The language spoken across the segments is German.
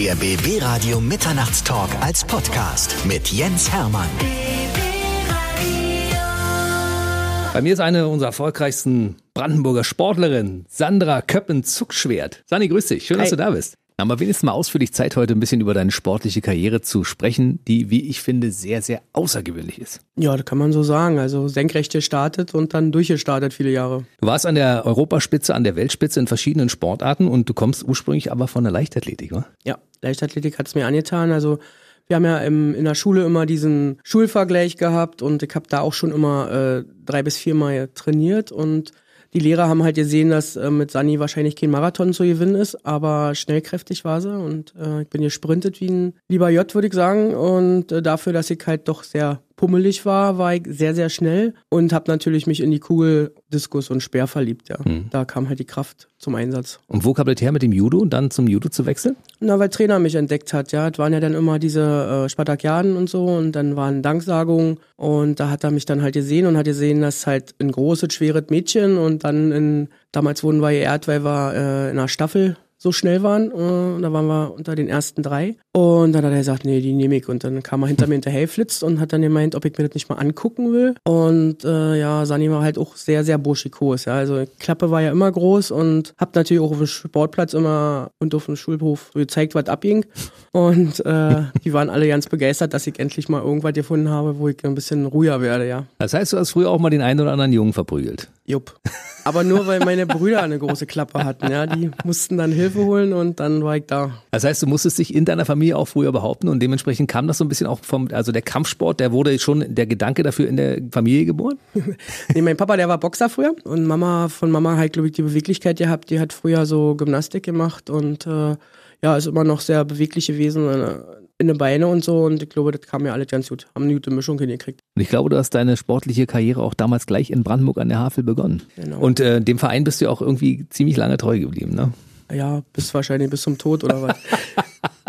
Der BB Radio Mitternachtstalk als Podcast mit Jens Hermann. Bei mir ist eine unserer erfolgreichsten Brandenburger Sportlerin, Sandra Köppen-Zuckschwert. Sani, grüß dich. Schön, dass Hi. du da bist. Haben wir wenigstens mal ausführlich Zeit, heute ein bisschen über deine sportliche Karriere zu sprechen, die, wie ich finde, sehr, sehr außergewöhnlich ist. Ja, das kann man so sagen. Also senkrecht gestartet und dann durchgestartet viele Jahre. Du warst an der Europaspitze, an der Weltspitze in verschiedenen Sportarten und du kommst ursprünglich aber von der Leichtathletik, wa? Ja, Leichtathletik hat es mir angetan. Also wir haben ja im, in der Schule immer diesen Schulvergleich gehabt und ich habe da auch schon immer äh, drei bis viermal trainiert und die Lehrer haben halt gesehen, dass äh, mit Sani wahrscheinlich kein Marathon zu gewinnen ist, aber schnellkräftig war sie und äh, ich bin gesprintet wie ein lieber J, würde ich sagen. Und äh, dafür, dass ich halt doch sehr pummelig war, war ich sehr, sehr schnell und habe natürlich mich in die Kugel, Diskus und Speer verliebt. Ja. Da kam halt die Kraft zum Einsatz. Und wo kam das her mit dem Judo und dann zum Judo zu wechseln? Na, weil Trainer mich entdeckt hat, ja. Es waren ja dann immer diese äh, Spartakiaden und so und dann waren Danksagungen und da hat er mich dann halt gesehen und hat gesehen, dass halt ein großes, schweres Mädchen und dann in, damals wurden wir geehrt, weil wir äh, in einer Staffel so schnell waren. Äh, und da waren wir unter den ersten drei. Und dann hat er gesagt, nee, die nehme ich. Und dann kam er hinter mir hinterher geflitzt und hat dann gemeint, ob ich mir das nicht mal angucken will. Und äh, ja, Sani war halt auch sehr, sehr burschikos. Ja. Also Klappe war ja immer groß und hab natürlich auch auf dem Sportplatz immer und auf dem Schulhof gezeigt, was abging. Und äh, die waren alle ganz begeistert, dass ich endlich mal irgendwas gefunden habe, wo ich ein bisschen ruhiger werde, ja. Das heißt, du hast früher auch mal den einen oder anderen Jungen verprügelt. Jupp. Aber nur weil meine Brüder eine große Klappe hatten, ja. Die mussten dann Hilfe holen und dann war ich da. Das heißt, du musstest dich in deiner Familie auch früher behaupten und dementsprechend kam das so ein bisschen auch vom, also der Kampfsport, der wurde schon, der Gedanke dafür in der Familie geboren? Nee, mein Papa, der war Boxer früher und Mama, von Mama halt, glaube ich, die Beweglichkeit gehabt. Die hat früher so Gymnastik gemacht und äh, ja, ist immer noch sehr beweglich gewesen äh, in den Beine und so und ich glaube, das kam mir alles ganz gut. Haben eine gute Mischung hingekriegt. Und ich glaube, du hast deine sportliche Karriere auch damals gleich in Brandenburg an der Havel begonnen. Genau. Und äh, dem Verein bist du ja auch irgendwie ziemlich lange treu geblieben, ne? Ja, bis wahrscheinlich bis zum Tod oder was.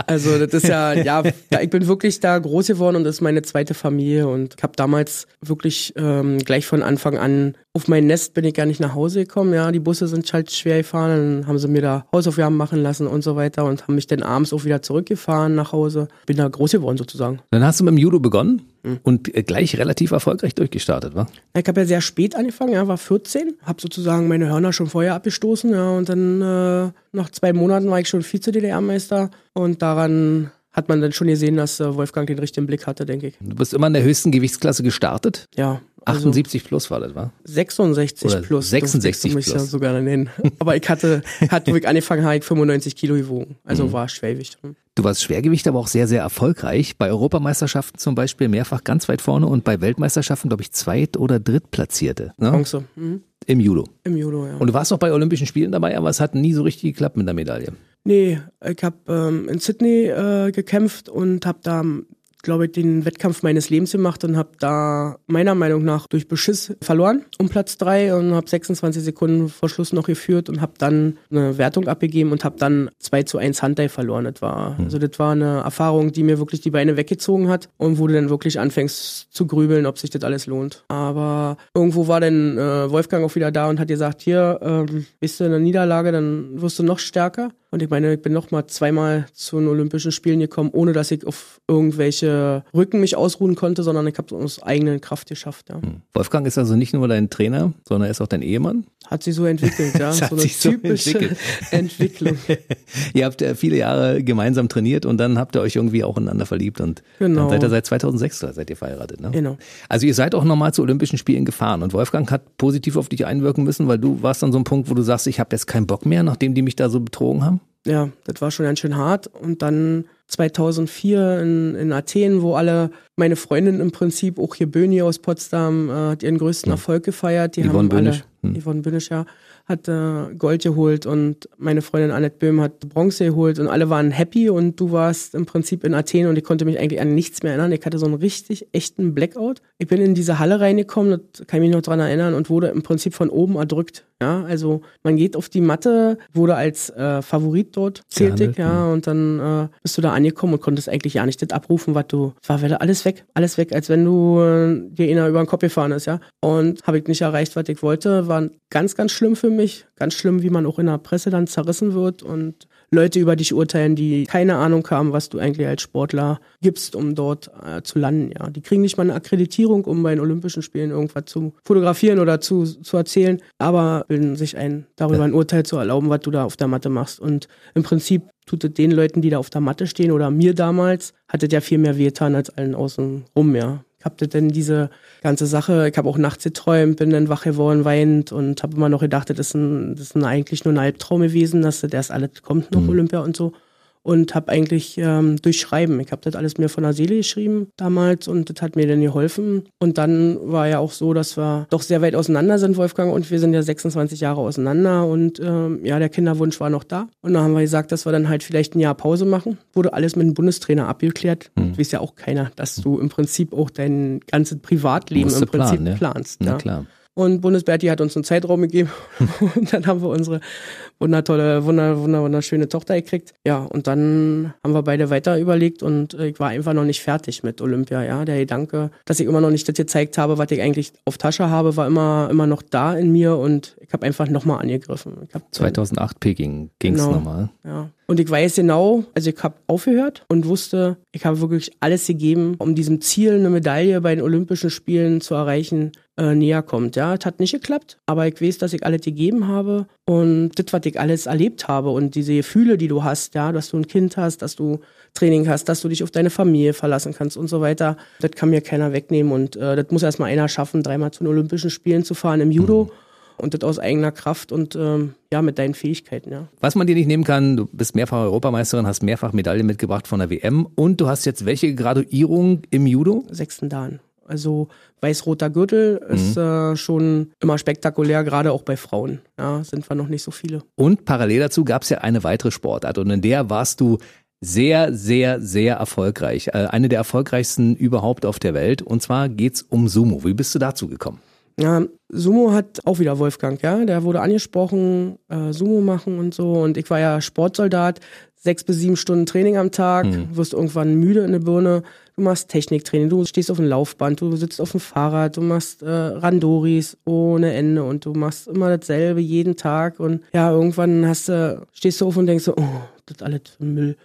Also das ist ja, ja, ich bin wirklich da groß geworden und das ist meine zweite Familie und ich habe damals wirklich ähm, gleich von Anfang an auf mein Nest bin ich gar nicht nach Hause gekommen. Ja, die Busse sind halt schwer gefahren, dann haben sie mir da Hausaufgaben machen lassen und so weiter und haben mich dann abends auch wieder zurückgefahren nach Hause. Bin da groß geworden sozusagen. Dann hast du mit dem Judo begonnen Hm. und gleich relativ erfolgreich durchgestartet, wa? Ich habe ja sehr spät angefangen, ja, war 14, habe sozusagen meine Hörner schon vorher abgestoßen, ja, und dann äh, nach zwei Monaten war ich schon Vize-DDR-Meister und daran hat man dann schon gesehen, dass äh, Wolfgang den richtigen Blick hatte, denke ich. Du bist immer in der höchsten Gewichtsklasse gestartet. Ja, also 78 plus war das, wa? 66 Oder plus. 66 durfte ich mich plus. ja sogar nennen. Aber ich hatte, hat, wo ich angefangen habe, ich 95 Kilo gewogen. Also Mhm. war Schwergewicht. Du warst Schwergewicht, aber auch sehr, sehr erfolgreich. Bei Europameisterschaften zum Beispiel mehrfach ganz weit vorne und bei Weltmeisterschaften, glaube ich, zweit- oder drittplatzierte ne? Bronze. Mhm. im Judo. Im Judo, ja. Und du warst auch bei Olympischen Spielen dabei, aber es hat nie so richtig geklappt mit der Medaille. Nee, ich habe ähm, in Sydney äh, gekämpft und habe da, glaube ich, den Wettkampf meines Lebens gemacht und habe da meiner Meinung nach durch Beschiss verloren um Platz drei und habe 26 Sekunden vor Schluss noch geführt und habe dann eine Wertung abgegeben und habe dann 2 zu 1 Handai verloren. Das war, also das war eine Erfahrung, die mir wirklich die Beine weggezogen hat und wo du dann wirklich anfängst zu grübeln, ob sich das alles lohnt. Aber irgendwo war dann äh, Wolfgang auch wieder da und hat gesagt, hier, ähm, bist du in der Niederlage, dann wirst du noch stärker. Und ich meine, ich bin noch mal zweimal zu den Olympischen Spielen gekommen, ohne dass ich auf irgendwelche Rücken mich ausruhen konnte, sondern ich habe es aus eigener Kraft geschafft. Ja. Wolfgang ist also nicht nur dein Trainer, sondern er ist auch dein Ehemann. Hat sich so entwickelt, ja. So eine so typische entwickelt. Entwicklung. Ihr habt äh, viele Jahre gemeinsam trainiert und dann habt ihr euch irgendwie auch ineinander verliebt und Genau. dann seid ihr seit 2006 seid ihr verheiratet, ne? Genau. Also ihr seid auch nochmal zu Olympischen Spielen gefahren und Wolfgang hat positiv auf dich einwirken müssen, weil du warst dann so ein Punkt, wo du sagst, ich habe jetzt keinen Bock mehr, nachdem die mich da so betrogen haben. Ja, das war schon ganz schön hart. Und dann 2004 in, in Athen, wo alle meine Freundinnen im Prinzip, auch hier Böni aus Potsdam, äh, hat ihren größten Erfolg gefeiert. Die Yvonne haben Bönisch. alle, Hm. Yvonne Bönisch, ja, hat äh, Gold geholt und meine Freundin Annette Böhm hat Bronze geholt und alle waren happy und du warst im Prinzip in Athen und ich konnte mich eigentlich an nichts mehr erinnern. Ich hatte so einen richtig echten Blackout. Ich bin in diese Halle reingekommen, das kann ich mich noch dran erinnern und wurde im Prinzip von oben erdrückt. Ja, also man geht auf die Matte, wurde als äh, Favorit dort Gehandelt, ja, und dann äh, bist du da angekommen und konntest eigentlich ja nicht das abrufen, was du, es war wieder alles weg, alles weg, als wenn du äh, dir einer über den Kopf gefahren ist, ja. Und habe ich nicht erreicht, was ich wollte, war ganz, ganz schlimm für mich, ganz schlimm, wie man auch in der Presse dann zerrissen wird und Leute über dich urteilen, die keine Ahnung haben, was du eigentlich als Sportler gibst, um dort äh, zu landen. Ja, die kriegen nicht mal eine Akkreditierung, um bei den Olympischen Spielen irgendwas zu fotografieren oder zu, zu erzählen, aber bilden sich ein, darüber ein Urteil zu erlauben, was du da auf der Matte machst. Und im Prinzip tut es den Leuten, die da auf der Matte stehen oder mir damals, hat es ja viel mehr wehtan als allen außen rum, ja. Ich habe dann diese ganze Sache, ich habe auch nachts geträumt, bin dann wach geworden, weint und habe immer noch gedacht, das ist, ein, das ist ein eigentlich nur ein Albtraum gewesen, dass das erst alles kommt noch mhm. Olympia und so und habe eigentlich ähm, durch Schreiben, ich habe das alles mir von der Seele geschrieben damals und das hat mir dann geholfen. Und dann war ja auch so, dass wir doch sehr weit auseinander sind, Wolfgang, und wir sind ja 26 Jahre auseinander und ähm, ja, der Kinderwunsch war noch da. Und dann haben wir gesagt, dass wir dann halt vielleicht ein Jahr Pause machen. Wurde alles mit dem Bundestrainer abgeklärt. Mhm. Weiß ja auch keiner, dass du im Prinzip auch dein ganzes Privatleben im Prinzip planen, ne? planst. Ja, klar. Und Bundesberti hat uns einen Zeitraum gegeben und dann haben wir unsere wundertolle, wunder, wunder, wunderschöne Tochter gekriegt. Ja, und dann haben wir beide weiter überlegt und ich war einfach noch nicht fertig mit Olympia. Ja, der Gedanke, dass ich immer noch nicht das gezeigt habe, was ich eigentlich auf Tasche habe, war immer, immer noch da in mir und ich habe einfach nochmal angegriffen. Ich hab 2008 Peking ging es genau, nochmal. Ja. Und ich weiß genau, also ich habe aufgehört und wusste, ich habe wirklich alles gegeben, um diesem Ziel, eine Medaille bei den Olympischen Spielen zu erreichen, äh, näher kommt. Ja, es hat nicht geklappt, aber ich weiß, dass ich alles gegeben habe und das, was ich alles erlebt habe und diese Gefühle, die du hast, ja, dass du ein Kind hast, dass du Training hast, dass du dich auf deine Familie verlassen kannst und so weiter, das kann mir keiner wegnehmen und äh, das muss erstmal einer schaffen, dreimal zu den Olympischen Spielen zu fahren im Judo. Mhm und das aus eigener Kraft und ähm, ja, mit deinen Fähigkeiten, ja. Was man dir nicht nehmen kann, du bist mehrfach Europameisterin, hast mehrfach Medaille mitgebracht von der WM und du hast jetzt welche Graduierung im Judo? Sechsten Dan. Also weiß-roter Gürtel mhm. ist äh, schon immer spektakulär, gerade auch bei Frauen. Ja, sind wir noch nicht so viele. Und parallel dazu gab es ja eine weitere Sportart und in der warst du sehr, sehr, sehr erfolgreich. Äh, eine der erfolgreichsten überhaupt auf der Welt. Und zwar geht's um Sumo. Wie bist du dazu gekommen? Ja, Sumo hat auch wieder Wolfgang, ja. Der wurde angesprochen, äh, Sumo machen und so. Und ich war ja Sportsoldat, sechs bis sieben Stunden Training am Tag, mhm. wirst irgendwann müde in der Birne. Du machst Techniktraining, du stehst auf dem Laufband, du sitzt auf dem Fahrrad, du machst äh, Randoris ohne Ende und du machst immer dasselbe jeden Tag. Und ja, irgendwann hast du, stehst du auf und denkst so, oh, das ist alles Müll.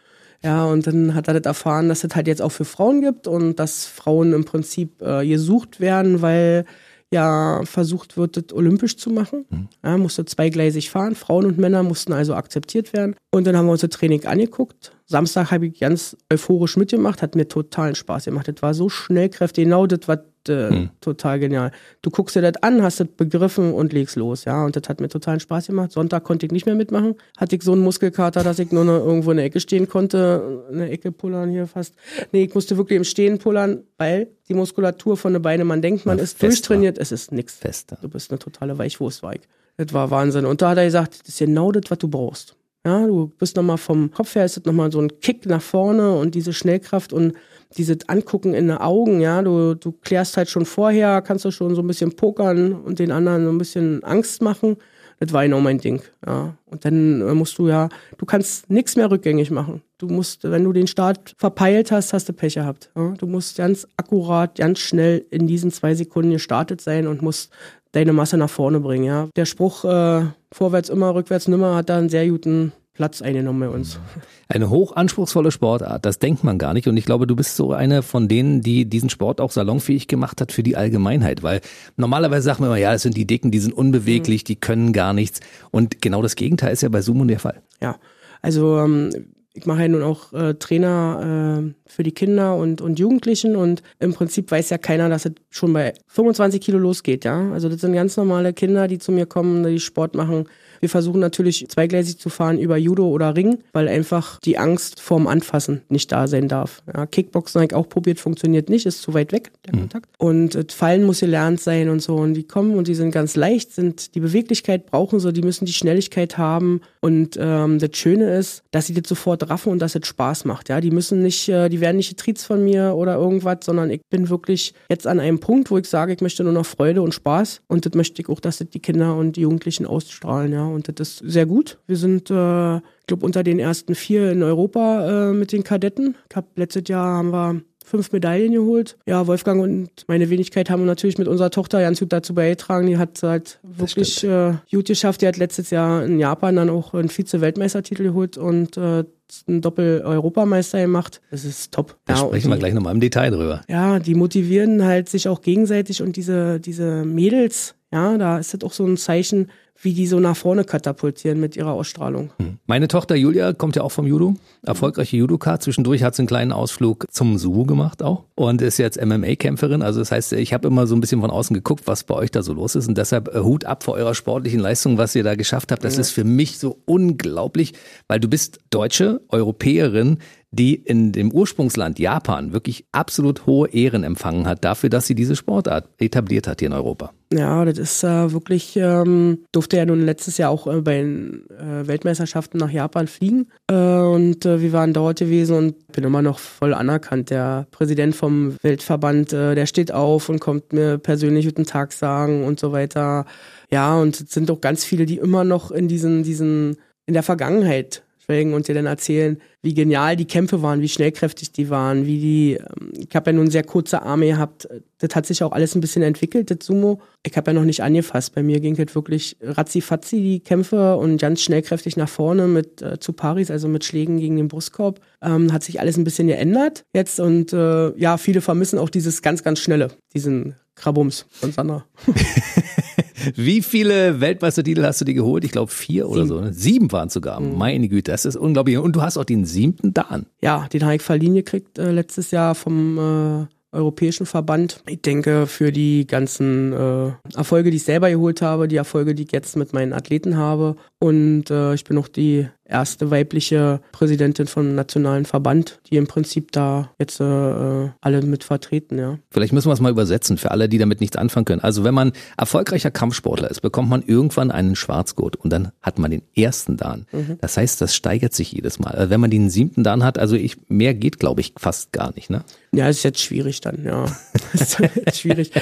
Ja, und dann hat er das erfahren, dass es halt jetzt auch für Frauen gibt und dass Frauen im Prinzip äh, gesucht werden, weil ja versucht wird, das olympisch zu machen. Mhm. Ja, musste zweigleisig fahren. Frauen und Männer mussten also akzeptiert werden. Und dann haben wir uns das Training angeguckt. Samstag habe ich ganz euphorisch mitgemacht, hat mir totalen Spaß gemacht. Das war so schnellkräftig, genau das, was äh, hm. total genial. Du guckst dir das an, hast das begriffen und legst los, ja. Und das hat mir totalen Spaß gemacht. Sonntag konnte ich nicht mehr mitmachen. Hatte ich so einen Muskelkater, dass ich nur noch irgendwo in der Ecke stehen konnte. In der Ecke pullern hier fast. Nee, ich musste wirklich im Stehen pullern, weil die Muskulatur von den Beinen, man denkt, man ja, ist durchtrainiert, es ist nix. Fester. Du bist eine totale Weichwurst, war ich. Das war Wahnsinn. Und da hat er gesagt, das ist genau das, was du brauchst. Ja, du bist nochmal vom Kopf her, ist das nochmal so ein Kick nach vorne und diese Schnellkraft und dieses Angucken in den Augen, ja, du, du klärst halt schon vorher, kannst du schon so ein bisschen pokern und den anderen so ein bisschen Angst machen. Das war genau mein Ding, ja. Und dann äh, musst du ja, du kannst nichts mehr rückgängig machen. Du musst, wenn du den Start verpeilt hast, hast du Pech gehabt. Ja? Du musst ganz akkurat, ganz schnell in diesen zwei Sekunden gestartet sein und musst deine Masse nach vorne bringen, ja. Der Spruch, äh, vorwärts immer, rückwärts nimmer, hat da einen sehr guten Platz eingenommen bei uns. Eine hochanspruchsvolle Sportart, das denkt man gar nicht. Und ich glaube, du bist so eine von denen, die diesen Sport auch salonfähig gemacht hat für die Allgemeinheit. Weil normalerweise sagt man immer, ja, es sind die Dicken, die sind unbeweglich, mhm. die können gar nichts. Und genau das Gegenteil ist ja bei Sumo der Fall. Ja, also ähm, ich mache ja nun auch äh, Trainer äh, für die Kinder und, und Jugendlichen und im Prinzip weiß ja keiner, dass es schon bei 25 Kilo losgeht, ja. Also das sind ganz normale Kinder, die zu mir kommen, die Sport machen wir versuchen natürlich zweigleisig zu fahren über Judo oder Ring, weil einfach die Angst vorm Anfassen nicht da sein darf. Ja, Kickboxen habe ich auch probiert, funktioniert nicht, ist zu weit weg, der mhm. Kontakt. Und äh, Fallen muss gelernt sein und so. Und die kommen und die sind ganz leicht, sind die Beweglichkeit brauchen sie, die müssen die Schnelligkeit haben. Und ähm, das Schöne ist, dass sie das sofort raffen und dass es Spaß macht. Ja, die müssen nicht, äh, die werden nicht getriezt von mir oder irgendwas, sondern ich bin wirklich jetzt an einem Punkt, wo ich sage, ich möchte nur noch Freude und Spaß. Und das möchte ich auch, dass das die Kinder und die Jugendlichen ausstrahlen. Ja, und das ist sehr gut. Wir sind, äh, ich glaube, unter den ersten vier in Europa äh, mit den Kadetten. Ich hab, letztes Jahr haben wir fünf Medaillen geholt. Ja, Wolfgang und meine Wenigkeit haben natürlich mit unserer Tochter ganz gut dazu beigetragen. Die hat halt wirklich äh, gut geschafft. Die hat letztes Jahr in Japan dann auch einen Vize-Weltmeistertitel geholt und äh, einen Doppel-Europameister gemacht. Das ist top. Da ja, sprechen wir gleich nochmal im Detail drüber. Ja, die motivieren halt sich auch gegenseitig und diese, diese Mädels, ja, da ist das auch so ein Zeichen, wie die so nach vorne katapultieren mit ihrer Ausstrahlung. Hm. Meine Tochter Julia kommt ja auch vom Judo, erfolgreiche Judoka. Zwischendurch hat sie einen kleinen Ausflug zum Sumo gemacht auch und ist jetzt MMA-Kämpferin. Also das heißt, ich habe immer so ein bisschen von außen geguckt, was bei euch da so los ist und deshalb äh, Hut ab vor eurer sportlichen Leistung, was ihr da geschafft habt. Das ja. ist für mich so unglaublich, weil du bist Deutsche, Europäerin, die in dem Ursprungsland Japan wirklich absolut hohe Ehren empfangen hat dafür, dass sie diese Sportart etabliert hat hier in Europa. Ja, das ist äh, wirklich, ähm, durfte ja nun letztes Jahr auch äh, bei den äh, Weltmeisterschaften nach Japan fliegen äh, und wir waren dort gewesen und bin immer noch voll anerkannt. Der Präsident vom Weltverband, der steht auf und kommt mir persönlich guten Tag sagen und so weiter. Ja, und es sind doch ganz viele, die immer noch in diesen, diesen, in der Vergangenheit schwelgen und dir dann erzählen, wie genial die Kämpfe waren, wie schnellkräftig die waren, wie die, ähm, ich habe ja nun sehr kurze Arme gehabt, das hat sich auch alles ein bisschen entwickelt, das Sumo. Ich habe ja noch nicht angefasst, bei mir ging das wirklich ratzi-fatzi, die Kämpfe und ganz schnellkräftig nach vorne mit äh, zu Paris, also mit Schlägen gegen den Brustkorb, ähm, hat sich alles ein bisschen geändert jetzt und äh, ja, viele vermissen auch dieses ganz, ganz schnelle, diesen Krabums von Sandra. Wie viele Weltmeistertitel hast du dir geholt? Ich glaube vier Sieben. oder so. Ne? Sieben waren sogar. Mhm. Meine Güte, das ist unglaublich. Und du hast auch den siebten Dan. Ja, den habe ich verliehen gekriegt äh, letztes Jahr vom äh, Europäischen Verband. Ich denke, für die ganzen äh, Erfolge, die ich selber geholt habe, die Erfolge, die ich jetzt mit meinen Athleten habe. Und äh, ich bin auch die erste weibliche Präsidentin vom nationalen Verband, die im Prinzip da jetzt äh, alle mit vertreten, ja. Vielleicht müssen wir es mal übersetzen für alle, die damit nichts anfangen können. Also wenn man erfolgreicher Kampfsportler ist, bekommt man irgendwann einen Schwarzgurt und dann hat man den ersten Dan. Mhm. Das heißt, das steigert sich jedes Mal. Also wenn man den siebten Dan hat, also ich, mehr geht, glaube ich, fast gar nicht, ne? Ja, ist jetzt schwierig dann, ja. ist jetzt schwierig.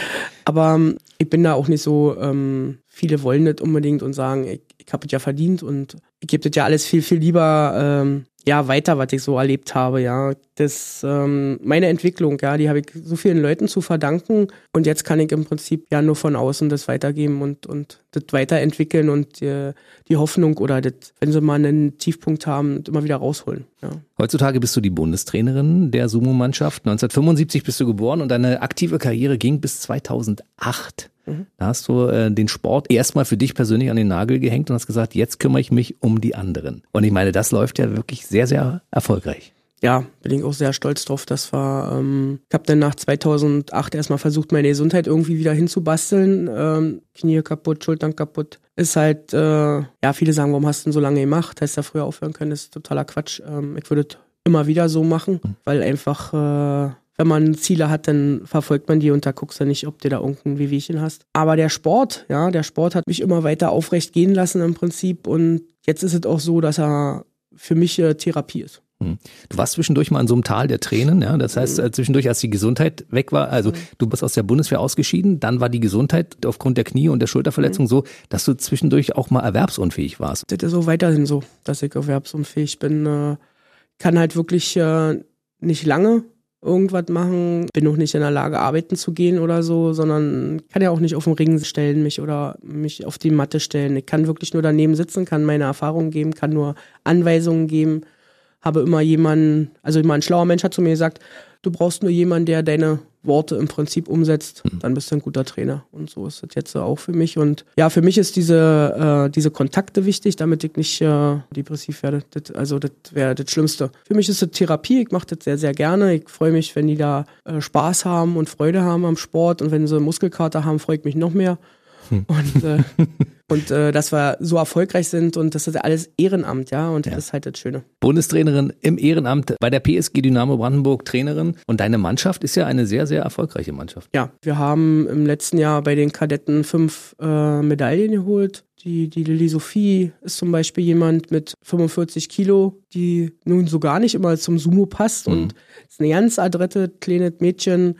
Aber ähm, ich bin da auch nicht so, ähm, viele wollen nicht unbedingt und sagen, ich, ich habe es ja verdient und ich gebe das ja alles viel, viel lieber ähm, ja, weiter, was ich so erlebt habe, ja. Das, ähm, meine Entwicklung, ja, die habe ich so vielen Leuten zu verdanken und jetzt kann ich im Prinzip ja nur von außen das weitergeben und, und das weiterentwickeln und die, die Hoffnung oder das, wenn sie mal einen Tiefpunkt haben, immer wieder rausholen, ja. Heutzutage bist du die Bundestrainerin der Sumo-Mannschaft. 1975 bist du geboren und deine aktive Karriere ging bis 2008. Mhm. Da hast du äh, den Sport erstmal für dich persönlich an den Nagel gehängt und hast gesagt, jetzt kümmere ich mich um die anderen. Und ich meine, das läuft ja wirklich sehr, sehr erfolgreich. Ja, bin ich auch sehr stolz drauf. Das war, ähm, ich habe dann nach 2008 erstmal versucht, meine Gesundheit irgendwie wieder hinzubasteln. Ähm, Knie kaputt, Schultern kaputt. Ist halt, äh, ja, viele sagen, warum hast du denn so lange gemacht? Hättest du ja früher aufhören können. Das ist totaler Quatsch. Ähm, ich würde immer wieder so machen, mhm. weil einfach äh, wenn man Ziele hat, dann verfolgt man die und da guckst du nicht, ob du da irgendein Wehwehchen hast. Aber der Sport, ja, der Sport hat mich immer weiter aufrecht gehen lassen im Prinzip und jetzt ist es auch so, dass er für mich äh, Therapie ist. Hm. Du warst zwischendurch mal in so einem Tal der Tränen, ja. Das heißt, äh, zwischendurch, als die Gesundheit weg war, also mhm. du bist aus der Bundeswehr ausgeschieden, dann war die Gesundheit aufgrund der Knie und der Schulterverletzung so, dass du zwischendurch auch mal erwerbsunfähig warst. Das ist so weiterhin so, dass ich erwerbsunfähig bin. Äh, kann halt wirklich äh, nicht lange irgendwas machen, bin noch nicht in der Lage, arbeiten zu gehen oder so, sondern kann ja auch nicht auf den Ring stellen mich oder mich auf die Matte stellen. Ich kann wirklich nur daneben sitzen, kann meine Erfahrungen geben, kann nur Anweisungen geben, habe immer jemanden, also immer ein schlauer Mensch hat zu mir gesagt, du brauchst nur jemanden, der deine Worte im Prinzip umsetzt, mhm. dann bist du ein guter Trainer. Und so ist das jetzt auch für mich. Und ja, für mich ist diese, äh, diese Kontakte wichtig, damit ich nicht äh, depressiv werde. Das, also das wäre das Schlimmste. Für mich ist das Therapie. Ich mache das sehr, sehr gerne. Ich freue mich, wenn die da äh, Spaß haben und Freude haben am Sport. Und wenn sie Muskelkater haben, freue ich mich noch mehr. Hm. Und, äh, und äh, dass wir so erfolgreich sind und das ist alles Ehrenamt, ja, und das ja. ist halt das Schöne. Bundestrainerin im Ehrenamt bei der PSG Dynamo Brandenburg Trainerin und deine Mannschaft ist ja eine sehr, sehr erfolgreiche Mannschaft. Ja, wir haben im letzten Jahr bei den Kadetten fünf äh, Medaillen geholt. Die, die Lilly Sophie ist zum Beispiel jemand mit 45 Kilo, die nun so gar nicht immer zum Sumo passt mhm. und ist eine ganz adrette kleine Mädchen,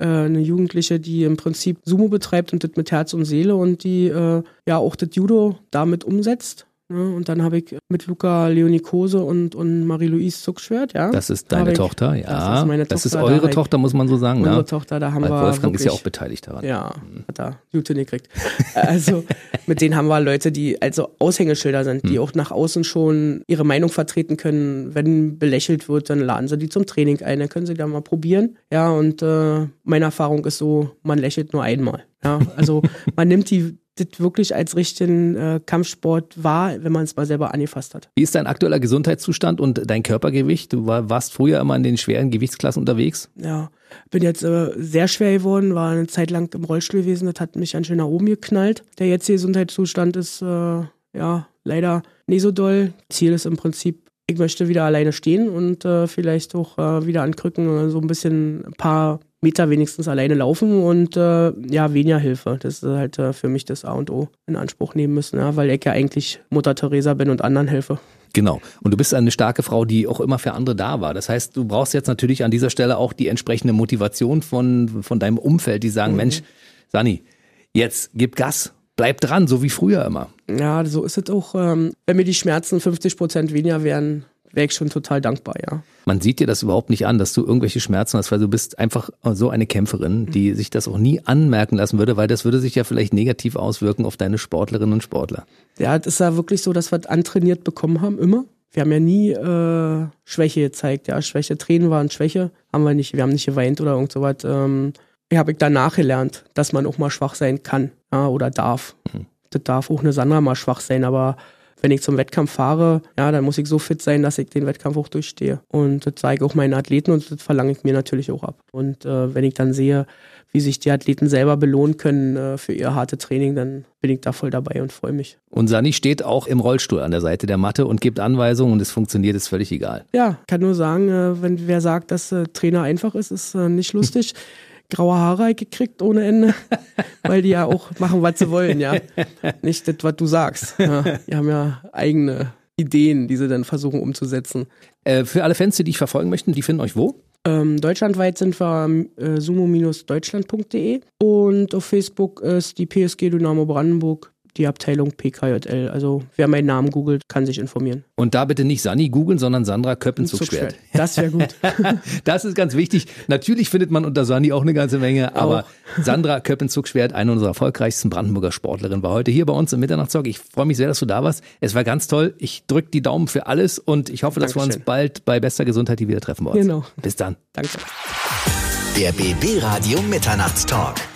äh, eine Jugendliche, die im Prinzip Sumo betreibt und das mit Herz und Seele und die äh, ja auch das Judo damit umsetzt. Ne? Und dann habe ich mit Luca Leonikose und, und Marie-Louise Zuckschwert, ja. Das ist deine ich, Tochter, ja. Das ist meine Tochter. Das ist eure da Tochter, muss man so sagen. Unsere ne? Tochter, da haben Weil wir. Wolfgang wirklich, ist ja auch beteiligt daran. Ja, hat er Jute gekriegt. also mit denen haben wir Leute, die also Aushängeschilder sind, die Hm. auch nach außen schon ihre Meinung vertreten können. Wenn belächelt wird, dann laden sie die zum Training ein, dann können sie da mal probieren. Ja, und äh, meine Erfahrung ist so, man lächelt nur einmal. Ja, also man nimmt die das wirklich als richtigen äh, Kampfsport wahr, wenn man es mal selber angefasst hat. Wie ist dein aktueller Gesundheitszustand und dein Körpergewicht? Du war, warst früher immer in den schweren Gewichtsklassen unterwegs. Ja, bin jetzt äh, sehr schwer geworden, war eine Zeit lang im Rollstuhl gewesen, das hat mich ganz schön nach oben geknallt. Der jetzige Gesundheitszustand ist äh, ja leider nicht so doll. Ziel ist im Prinzip, ich möchte wieder alleine stehen und äh, vielleicht auch äh, wieder an Krücken oder so ein bisschen ein paar Meter wenigstens alleine laufen und äh, ja, weniger Hilfe. Das ist halt äh, für mich das A und O in Anspruch nehmen müssen, ja, weil ich ja eigentlich Mutter Teresa bin und anderen helfe. Genau. Und du bist eine starke Frau, die auch immer für andere da war. Das heißt, du brauchst jetzt natürlich an dieser Stelle auch die entsprechende Motivation von, von deinem Umfeld, die sagen, Mensch, Sani, jetzt gib Gas, bleib dran, so wie früher immer. Ja, so ist es auch. Ähm, wenn mir die Schmerzen 50 Prozent weniger wären, wäre ich schon total dankbar, ja. Man sieht dir das überhaupt nicht an, dass du irgendwelche Schmerzen hast, weil du bist einfach so eine Kämpferin, die sich das auch nie anmerken lassen würde, weil das würde sich ja vielleicht negativ auswirken auf deine Sportlerinnen und Sportler. Ja, es ist ja wirklich so, dass wir es antrainiert bekommen haben, immer. Wir haben ja nie äh, Schwäche gezeigt, ja. Schwäche, Tränen waren Schwäche, haben wir nicht. Wir haben nicht geweint oder irgend sowas. Ähm, ich habe ich danach gelernt, dass man auch mal schwach sein kann, ja, oder darf. Das darf auch eine Sandra mal schwach sein, aber wenn ich zum Wettkampf fahre, ja, dann muss ich so fit sein, dass ich den Wettkampf auch durchstehe. Und das zeige ich auch meinen Athleten und das verlange ich mir natürlich auch ab. Und äh, wenn ich dann sehe, wie sich die Athleten selber belohnen können äh, für ihr harte Training, dann bin ich da voll dabei und freue mich. Und Sani steht auch im Rollstuhl an der Seite der Matte und gibt Anweisungen und es funktioniert, ist völlig egal. Ja, kann nur sagen, äh, wenn wer sagt, dass äh, Trainer einfach ist, ist äh, nicht lustig. Graue Haare gekriegt ohne Ende, weil die ja auch machen, was sie wollen, ja. Nicht das, was du sagst. Ja, die haben ja eigene Ideen, die sie dann versuchen umzusetzen. Äh, für alle Fans, die dich verfolgen möchten, die finden euch wo? Ähm, deutschlandweit sind wir äh, sumo-deutschland.de und auf Facebook ist die PSG Dynamo Brandenburg die Abteilung PKJL. Also wer meinen Namen googelt, kann sich informieren. Und da bitte nicht Sani googeln, sondern Sandra Köppenzugschwert. Das wäre gut. das ist ganz wichtig. Natürlich findet man unter Sani auch eine ganze Menge, aber Sandra Köppenzugschwert, eine unserer erfolgreichsten Brandenburger Sportlerinnen, war heute hier bei uns im Mitternachtstalk. Ich freue mich sehr, dass du da warst. Es war ganz toll. Ich drücke die Daumen für alles und ich hoffe, dass wir uns bald bei bester Gesundheit hier wieder treffen uns. Genau. Bis dann. Danke. Der BB Radio Mitternachtstalk.